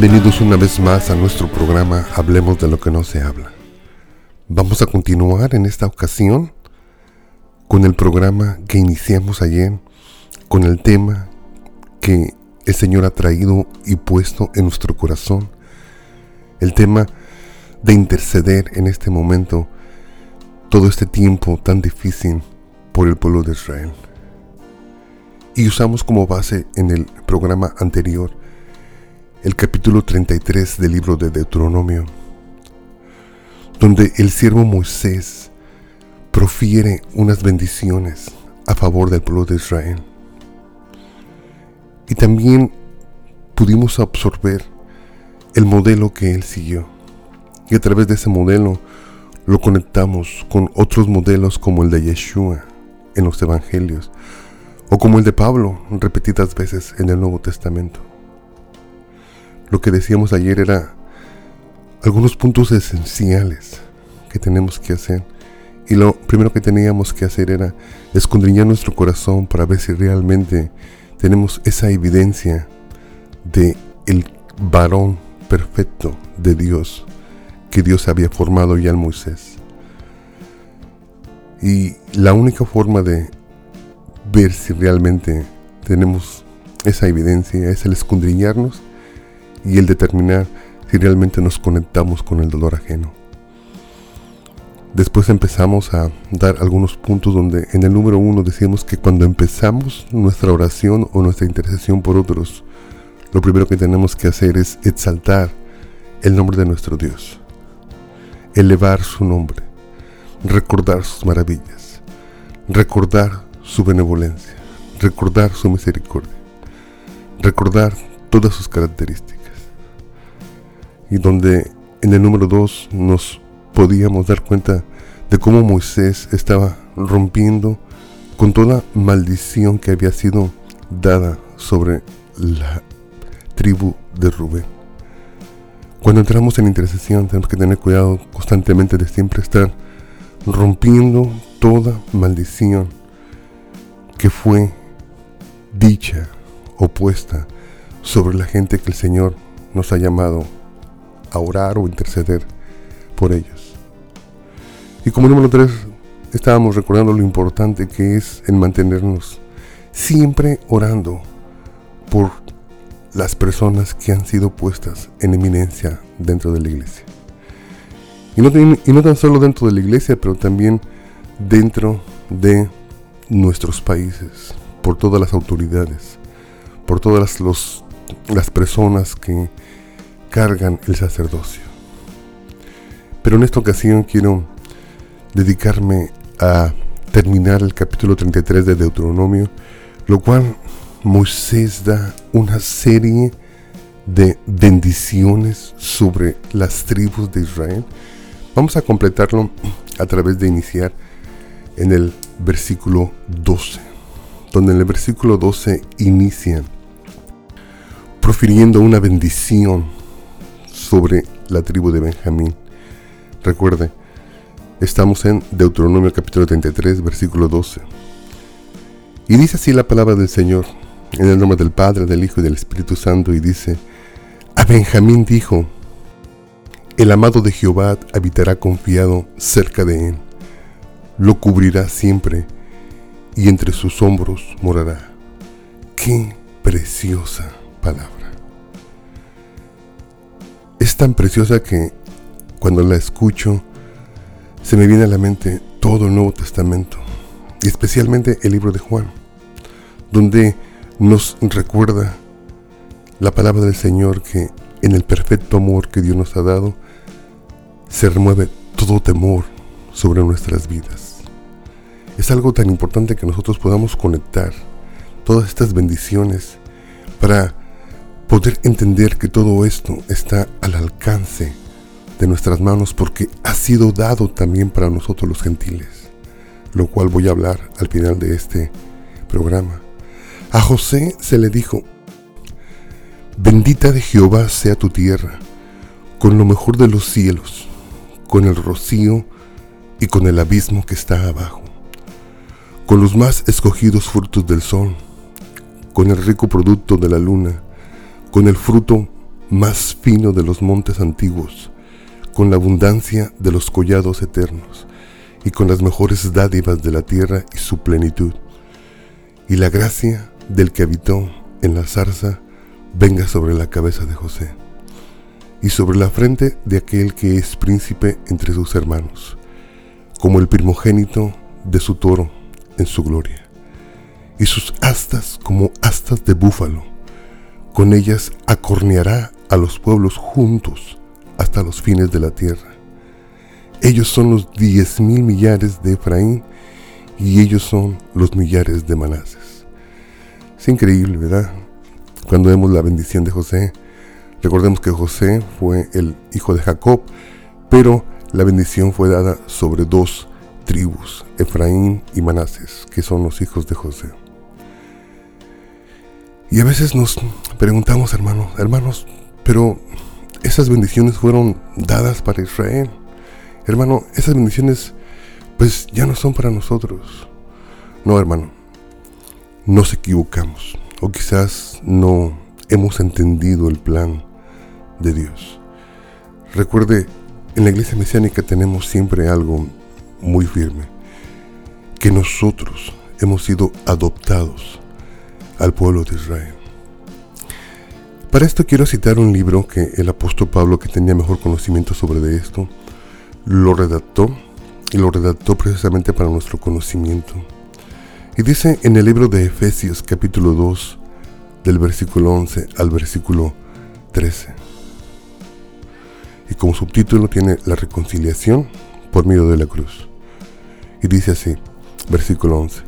Bienvenidos una vez más a nuestro programa Hablemos de lo que no se habla. Vamos a continuar en esta ocasión con el programa que iniciamos ayer, con el tema que el Señor ha traído y puesto en nuestro corazón, el tema de interceder en este momento, todo este tiempo tan difícil por el pueblo de Israel. Y usamos como base en el programa anterior el capítulo 33 del libro de Deuteronomio, donde el siervo Moisés profiere unas bendiciones a favor del pueblo de Israel. Y también pudimos absorber el modelo que él siguió. Y a través de ese modelo lo conectamos con otros modelos como el de Yeshua en los evangelios o como el de Pablo repetidas veces en el Nuevo Testamento lo que decíamos ayer era algunos puntos esenciales que tenemos que hacer. Y lo primero que teníamos que hacer era escondriñar nuestro corazón para ver si realmente tenemos esa evidencia de el varón perfecto de Dios que Dios había formado ya en Moisés. Y la única forma de ver si realmente tenemos esa evidencia es el escondriñarnos y el determinar si realmente nos conectamos con el dolor ajeno. Después empezamos a dar algunos puntos donde en el número uno decíamos que cuando empezamos nuestra oración o nuestra intercesión por otros, lo primero que tenemos que hacer es exaltar el nombre de nuestro Dios, elevar su nombre, recordar sus maravillas, recordar su benevolencia, recordar su misericordia, recordar todas sus características y donde en el número 2 nos podíamos dar cuenta de cómo Moisés estaba rompiendo con toda maldición que había sido dada sobre la tribu de Rubén. Cuando entramos en intercesión tenemos que tener cuidado constantemente de siempre estar rompiendo toda maldición que fue dicha, opuesta sobre la gente que el Señor nos ha llamado a orar o interceder por ellos. Y como número tres, estábamos recordando lo importante que es en mantenernos siempre orando por las personas que han sido puestas en eminencia dentro de la iglesia. Y no, y no tan solo dentro de la iglesia, pero también dentro de nuestros países, por todas las autoridades, por todas las personas que cargan el sacerdocio. Pero en esta ocasión quiero dedicarme a terminar el capítulo 33 de Deuteronomio, lo cual Moisés da una serie de bendiciones sobre las tribus de Israel. Vamos a completarlo a través de iniciar en el versículo 12, donde en el versículo 12 inicia profiriendo una bendición sobre la tribu de Benjamín. Recuerde, estamos en Deuteronomio capítulo 33, versículo 12. Y dice así la palabra del Señor, en el nombre del Padre, del Hijo y del Espíritu Santo, y dice, a Benjamín dijo, el amado de Jehová habitará confiado cerca de él, lo cubrirá siempre, y entre sus hombros morará. Qué preciosa palabra es tan preciosa que cuando la escucho se me viene a la mente todo el Nuevo Testamento y especialmente el libro de Juan, donde nos recuerda la palabra del Señor que en el perfecto amor que Dios nos ha dado se remueve todo temor sobre nuestras vidas. Es algo tan importante que nosotros podamos conectar todas estas bendiciones para poder entender que todo esto está al alcance de nuestras manos porque ha sido dado también para nosotros los gentiles, lo cual voy a hablar al final de este programa. A José se le dijo, bendita de Jehová sea tu tierra, con lo mejor de los cielos, con el rocío y con el abismo que está abajo, con los más escogidos frutos del sol, con el rico producto de la luna, con el fruto más fino de los montes antiguos, con la abundancia de los collados eternos, y con las mejores dádivas de la tierra y su plenitud. Y la gracia del que habitó en la zarza venga sobre la cabeza de José, y sobre la frente de aquel que es príncipe entre sus hermanos, como el primogénito de su toro en su gloria, y sus astas como astas de búfalo, con ellas acorneará a los pueblos juntos hasta los fines de la tierra. Ellos son los diez mil millares de Efraín y ellos son los millares de Manases. Es increíble, ¿verdad? Cuando vemos la bendición de José, recordemos que José fue el hijo de Jacob, pero la bendición fue dada sobre dos tribus, Efraín y Manases, que son los hijos de José. Y a veces nos preguntamos, hermanos, hermanos, pero esas bendiciones fueron dadas para Israel. Hermano, esas bendiciones pues ya no son para nosotros. No, hermano, nos equivocamos o quizás no hemos entendido el plan de Dios. Recuerde, en la iglesia mesiánica tenemos siempre algo muy firme, que nosotros hemos sido adoptados al pueblo de Israel. Para esto quiero citar un libro que el apóstol Pablo, que tenía mejor conocimiento sobre esto, lo redactó y lo redactó precisamente para nuestro conocimiento. Y dice en el libro de Efesios capítulo 2, del versículo 11 al versículo 13. Y como subtítulo tiene la reconciliación por medio de la cruz. Y dice así, versículo 11.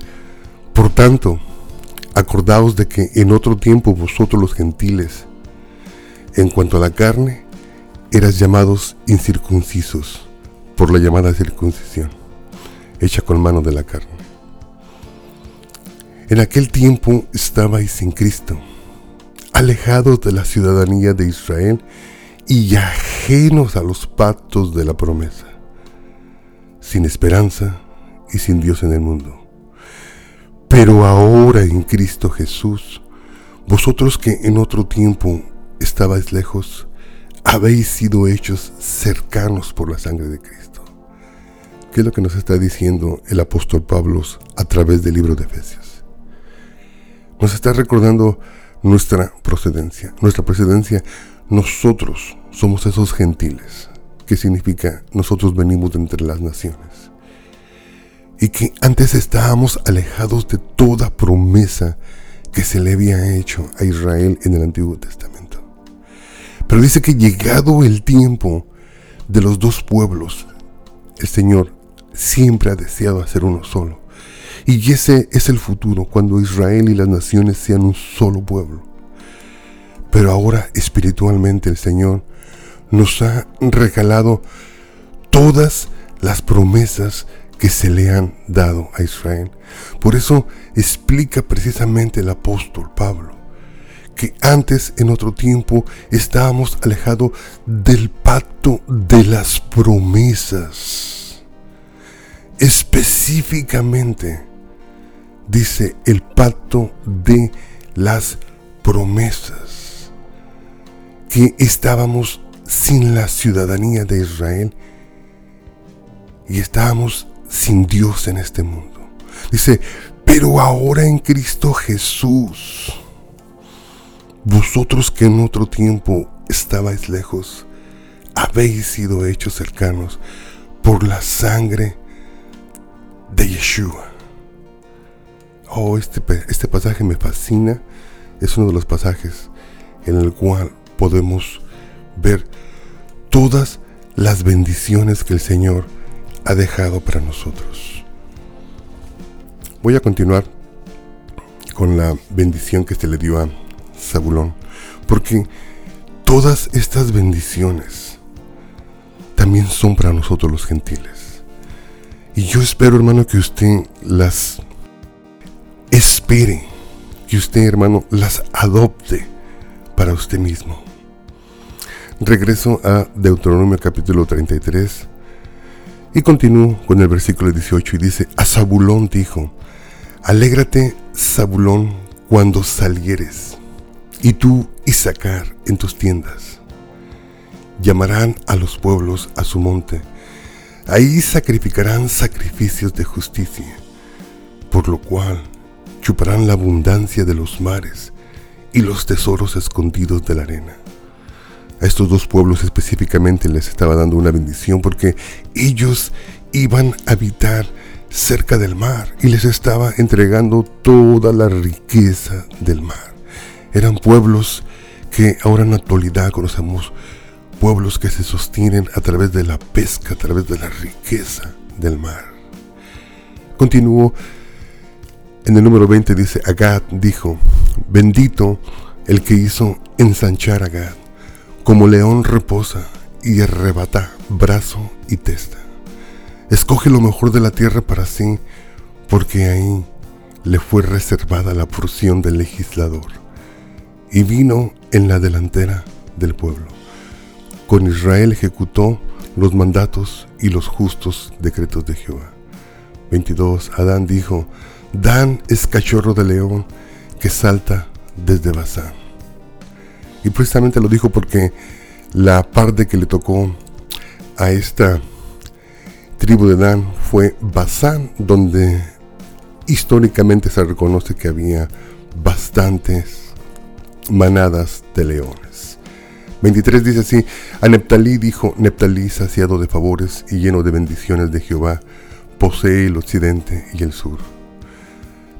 Por tanto, Acordaos de que en otro tiempo vosotros los gentiles, en cuanto a la carne, eras llamados incircuncisos por la llamada circuncisión, hecha con mano de la carne. En aquel tiempo estabais sin Cristo, alejados de la ciudadanía de Israel y ajenos a los pactos de la promesa, sin esperanza y sin Dios en el mundo. Pero ahora en Cristo Jesús, vosotros que en otro tiempo estabais lejos, habéis sido hechos cercanos por la sangre de Cristo. ¿Qué es lo que nos está diciendo el apóstol Pablo a través del libro de Efesios? Nos está recordando nuestra procedencia. Nuestra procedencia, nosotros somos esos gentiles, que significa nosotros venimos de entre las naciones y que antes estábamos alejados de toda promesa que se le había hecho a Israel en el Antiguo Testamento. Pero dice que llegado el tiempo de los dos pueblos, el Señor siempre ha deseado hacer uno solo. Y ese es el futuro, cuando Israel y las naciones sean un solo pueblo. Pero ahora espiritualmente el Señor nos ha regalado todas las promesas que se le han dado a Israel. Por eso explica precisamente el apóstol Pablo que antes en otro tiempo estábamos alejados del pacto de las promesas. Específicamente dice el pacto de las promesas. Que estábamos sin la ciudadanía de Israel y estábamos sin Dios en este mundo. Dice, pero ahora en Cristo Jesús, vosotros que en otro tiempo estabais lejos, habéis sido hechos cercanos por la sangre de Yeshua. Oh, este, este pasaje me fascina. Es uno de los pasajes en el cual podemos ver todas las bendiciones que el Señor ha dejado para nosotros. Voy a continuar con la bendición que se le dio a Zabulón, porque todas estas bendiciones también son para nosotros los gentiles. Y yo espero, hermano, que usted las espere, que usted, hermano, las adopte para usted mismo. Regreso a Deuteronomio capítulo 33, y continúo con el versículo 18 y dice, a Zabulón dijo, alégrate Zabulón cuando salieres y tú Isaacar en tus tiendas. Llamarán a los pueblos a su monte, ahí sacrificarán sacrificios de justicia, por lo cual chuparán la abundancia de los mares y los tesoros escondidos de la arena. A estos dos pueblos específicamente les estaba dando una bendición porque ellos iban a habitar cerca del mar y les estaba entregando toda la riqueza del mar. Eran pueblos que ahora en la actualidad conocemos pueblos que se sostienen a través de la pesca, a través de la riqueza del mar. Continúo en el número 20 dice, Agad dijo, bendito el que hizo ensanchar a Agad, como león reposa y arrebata brazo y testa. Escoge lo mejor de la tierra para sí, porque ahí le fue reservada la porción del legislador, y vino en la delantera del pueblo. Con Israel ejecutó los mandatos y los justos decretos de Jehová. 22. Adán dijo, Dan es cachorro de león que salta desde Bazán. Y precisamente lo dijo porque la parte que le tocó a esta tribu de Dan fue Bazán, donde históricamente se reconoce que había bastantes manadas de leones. 23 dice así, a Neptalí dijo, Neptalí saciado de favores y lleno de bendiciones de Jehová, posee el occidente y el sur.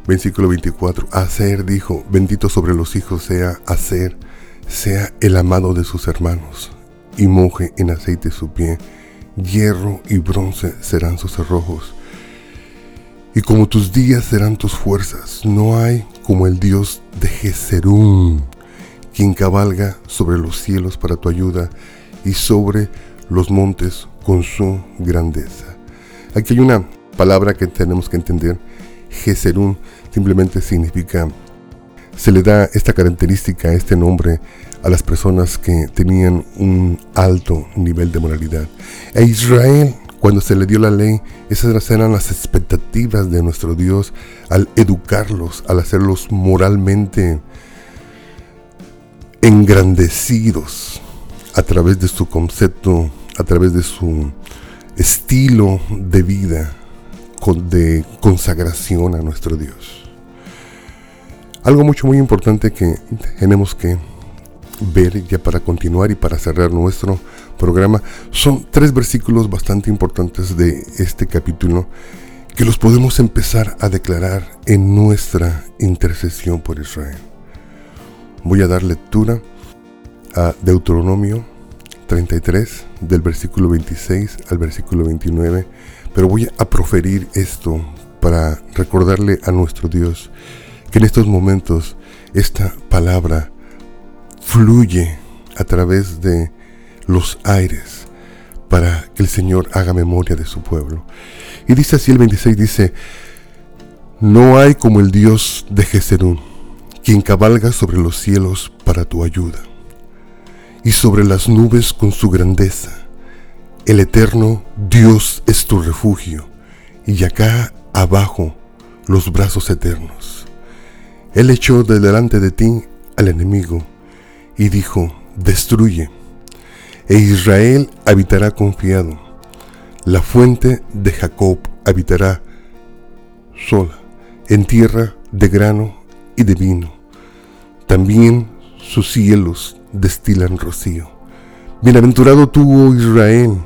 Versículo 24. Aser dijo, bendito sobre los hijos sea Aser, sea el amado de sus hermanos, y moje en aceite su pie, hierro y bronce serán sus cerrojos. Y como tus días serán tus fuerzas, no hay como el Dios de Jezerún, quien cabalga sobre los cielos para tu ayuda y sobre los montes con su grandeza. Aquí hay una palabra que tenemos que entender Geserún simplemente significa, se le da esta característica, este nombre a las personas que tenían un alto nivel de moralidad. E Israel, cuando se le dio la ley, esas eran las expectativas de nuestro Dios al educarlos, al hacerlos moralmente engrandecidos a través de su concepto, a través de su estilo de vida, de consagración a nuestro Dios. Algo mucho muy importante que tenemos que ver ya para continuar y para cerrar nuestro programa son tres versículos bastante importantes de este capítulo que los podemos empezar a declarar en nuestra intercesión por Israel. Voy a dar lectura a Deuteronomio 33 del versículo 26 al versículo 29 pero voy a proferir esto para recordarle a nuestro Dios que en estos momentos esta palabra fluye a través de los aires para que el Señor haga memoria de su pueblo. Y dice así el 26, dice, no hay como el Dios de Jezerún, quien cabalga sobre los cielos para tu ayuda, y sobre las nubes con su grandeza el eterno Dios es tu refugio y acá abajo los brazos eternos. Él echó de delante de ti al enemigo y dijo, destruye, e Israel habitará confiado. La fuente de Jacob habitará sola, en tierra de grano y de vino. También sus cielos destilan rocío. Bienaventurado tú, oh Israel,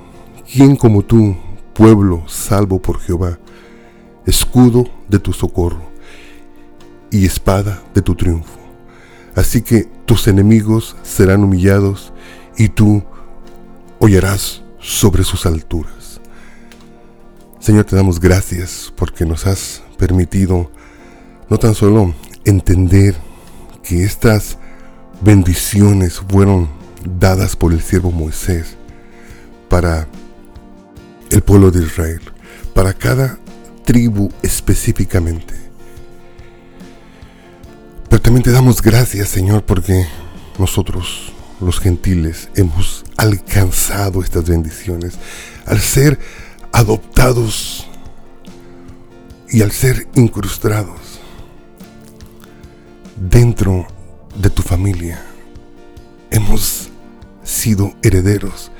¿Quién como tú, pueblo salvo por Jehová, escudo de tu socorro y espada de tu triunfo? Así que tus enemigos serán humillados y tú hollarás sobre sus alturas. Señor, te damos gracias porque nos has permitido no tan solo entender que estas bendiciones fueron dadas por el siervo Moisés para el pueblo de Israel, para cada tribu específicamente. Pero también te damos gracias, Señor, porque nosotros, los gentiles, hemos alcanzado estas bendiciones al ser adoptados y al ser incrustados dentro de tu familia. Hemos sido herederos,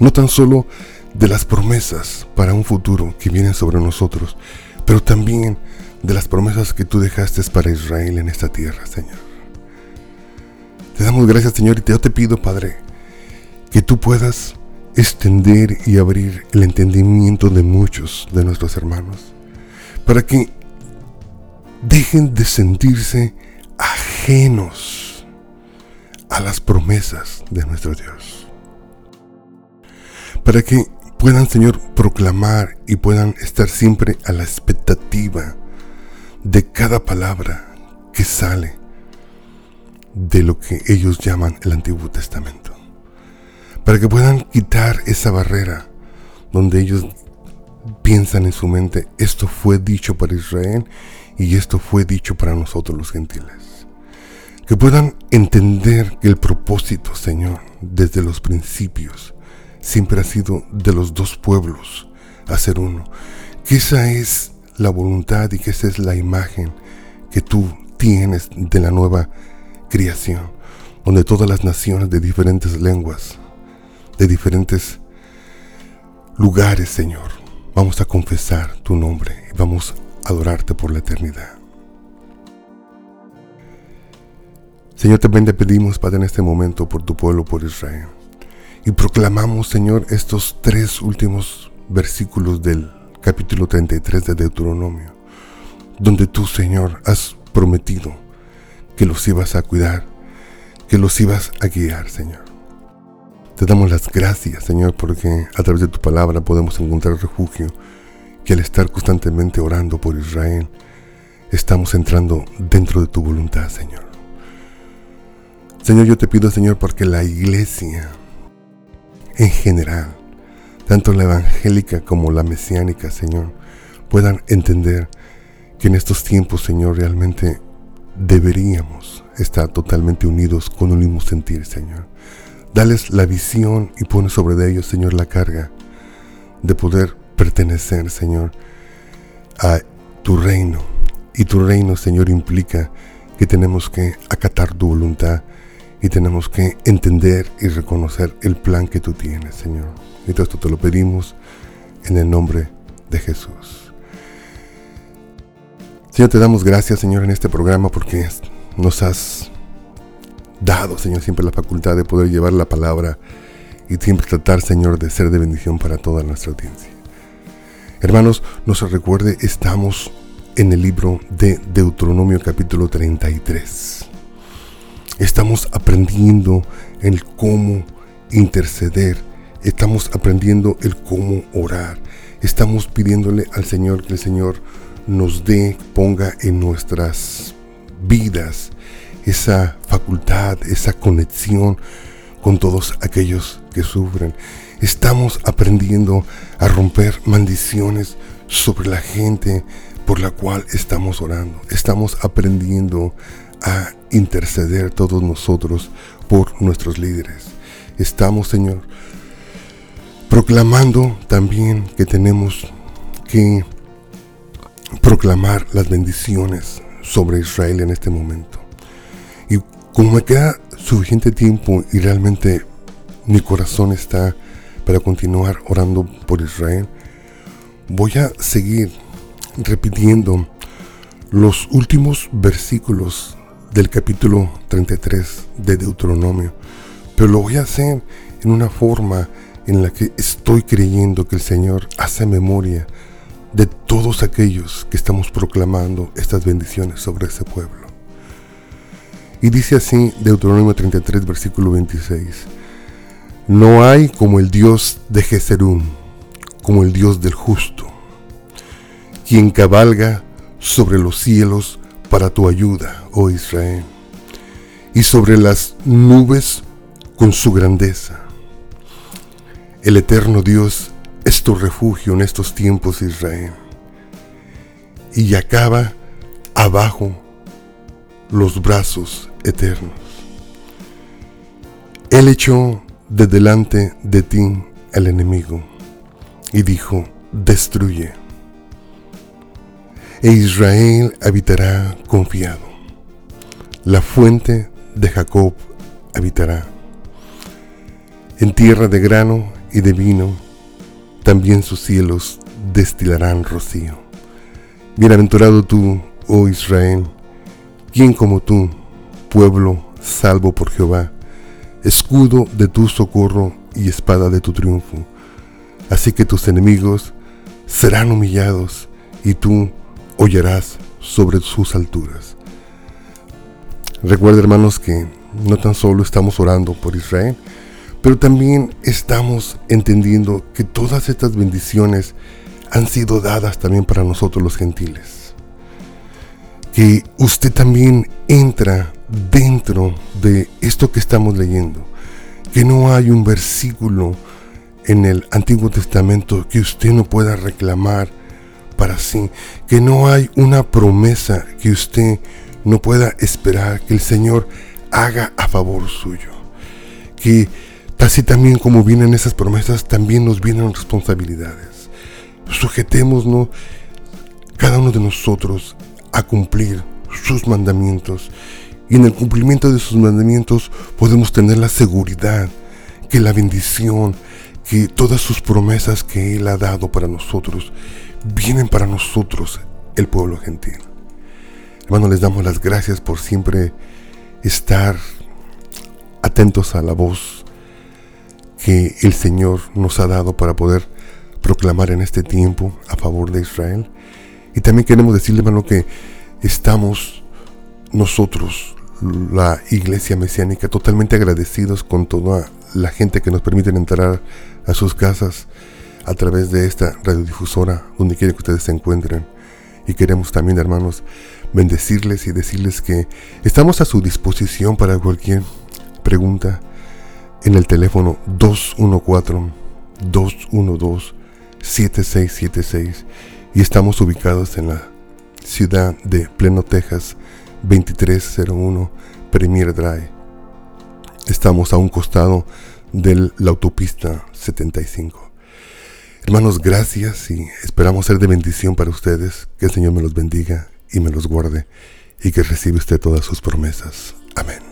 no tan solo de las promesas para un futuro que vienen sobre nosotros, pero también de las promesas que tú dejaste para Israel en esta tierra, Señor. Te damos gracias, Señor, y yo te pido, Padre, que tú puedas extender y abrir el entendimiento de muchos de nuestros hermanos, para que dejen de sentirse ajenos a las promesas de nuestro Dios. Para que puedan, Señor, proclamar y puedan estar siempre a la expectativa de cada palabra que sale de lo que ellos llaman el Antiguo Testamento. Para que puedan quitar esa barrera donde ellos piensan en su mente, esto fue dicho para Israel y esto fue dicho para nosotros los gentiles. Que puedan entender que el propósito, Señor, desde los principios, siempre ha sido de los dos pueblos hacer uno. Que esa es la voluntad y que esa es la imagen que tú tienes de la nueva creación, donde todas las naciones de diferentes lenguas, de diferentes lugares, Señor, vamos a confesar tu nombre y vamos a adorarte por la eternidad. Señor, también te pedimos, Padre, en este momento por tu pueblo, por Israel. Y proclamamos, Señor, estos tres últimos versículos del capítulo 33 de Deuteronomio, donde tú, Señor, has prometido que los ibas a cuidar, que los ibas a guiar, Señor. Te damos las gracias, Señor, porque a través de tu palabra podemos encontrar refugio, que al estar constantemente orando por Israel, estamos entrando dentro de tu voluntad, Señor. Señor, yo te pido, Señor, porque la iglesia en general, tanto la evangélica como la mesiánica, Señor, puedan entender que en estos tiempos, Señor, realmente deberíamos estar totalmente unidos con un mismo sentir, Señor. Dales la visión y pone sobre ellos, Señor, la carga de poder pertenecer, Señor, a tu reino. Y tu reino, Señor, implica que tenemos que acatar tu voluntad y tenemos que entender y reconocer el plan que tú tienes, Señor. Y todo esto te lo pedimos en el nombre de Jesús. Señor, te damos gracias, Señor, en este programa porque nos has dado, Señor, siempre la facultad de poder llevar la palabra y siempre tratar, Señor, de ser de bendición para toda nuestra audiencia. Hermanos, no se recuerde, estamos en el libro de Deuteronomio capítulo 33. Estamos aprendiendo el cómo interceder. Estamos aprendiendo el cómo orar. Estamos pidiéndole al Señor que el Señor nos dé, ponga en nuestras vidas esa facultad, esa conexión con todos aquellos que sufren. Estamos aprendiendo a romper maldiciones sobre la gente por la cual estamos orando. Estamos aprendiendo a interceder todos nosotros por nuestros líderes. Estamos, Señor, proclamando también que tenemos que proclamar las bendiciones sobre Israel en este momento. Y como me queda suficiente tiempo y realmente mi corazón está para continuar orando por Israel, voy a seguir repitiendo los últimos versículos del capítulo 33 de Deuteronomio, pero lo voy a hacer en una forma en la que estoy creyendo que el Señor hace memoria de todos aquellos que estamos proclamando estas bendiciones sobre ese pueblo. Y dice así Deuteronomio 33, versículo 26. No hay como el Dios de Jezerún, como el Dios del justo, quien cabalga sobre los cielos para tu ayuda, oh Israel, y sobre las nubes con su grandeza. El eterno Dios es tu refugio en estos tiempos, Israel, y acaba abajo los brazos eternos. Él echó de delante de ti el enemigo y dijo, destruye e Israel habitará confiado. La fuente de Jacob habitará. En tierra de grano y de vino, también sus cielos destilarán rocío. Bienaventurado tú, oh Israel, quien como tú, pueblo salvo por Jehová, escudo de tu socorro y espada de tu triunfo. Así que tus enemigos serán humillados y tú hollarás sobre sus alturas. Recuerda hermanos que no tan solo estamos orando por Israel, pero también estamos entendiendo que todas estas bendiciones han sido dadas también para nosotros los gentiles. Que usted también entra dentro de esto que estamos leyendo. Que no hay un versículo en el Antiguo Testamento que usted no pueda reclamar para sí. Que no hay una promesa que usted no pueda esperar que el Señor haga a favor suyo. Que así también como vienen esas promesas, también nos vienen responsabilidades. Sujetémonos cada uno de nosotros a cumplir sus mandamientos. Y en el cumplimiento de sus mandamientos podemos tener la seguridad que la bendición, que todas sus promesas que Él ha dado para nosotros, vienen para nosotros, el pueblo gentil. Hermano, les damos las gracias por siempre estar atentos a la voz que el Señor nos ha dado para poder proclamar en este tiempo a favor de Israel. Y también queremos decirle, hermano, que estamos nosotros, la iglesia mesiánica, totalmente agradecidos con toda la gente que nos permiten entrar a sus casas a través de esta radiodifusora, donde quiera que ustedes se encuentren. Y queremos también, hermanos, bendecirles y decirles que estamos a su disposición para cualquier pregunta en el teléfono 214-212-7676 y estamos ubicados en la ciudad de Pleno, Texas, 2301 Premier Drive. Estamos a un costado de la autopista 75. Hermanos, gracias y esperamos ser de bendición para ustedes. Que el Señor me los bendiga y me los guarde y que reciba usted todas sus promesas. Amén.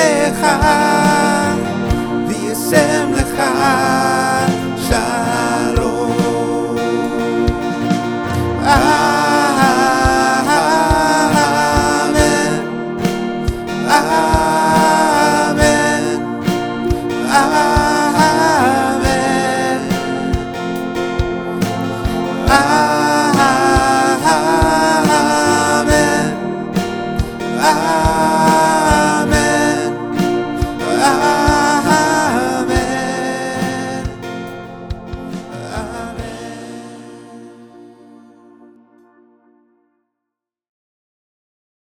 Hai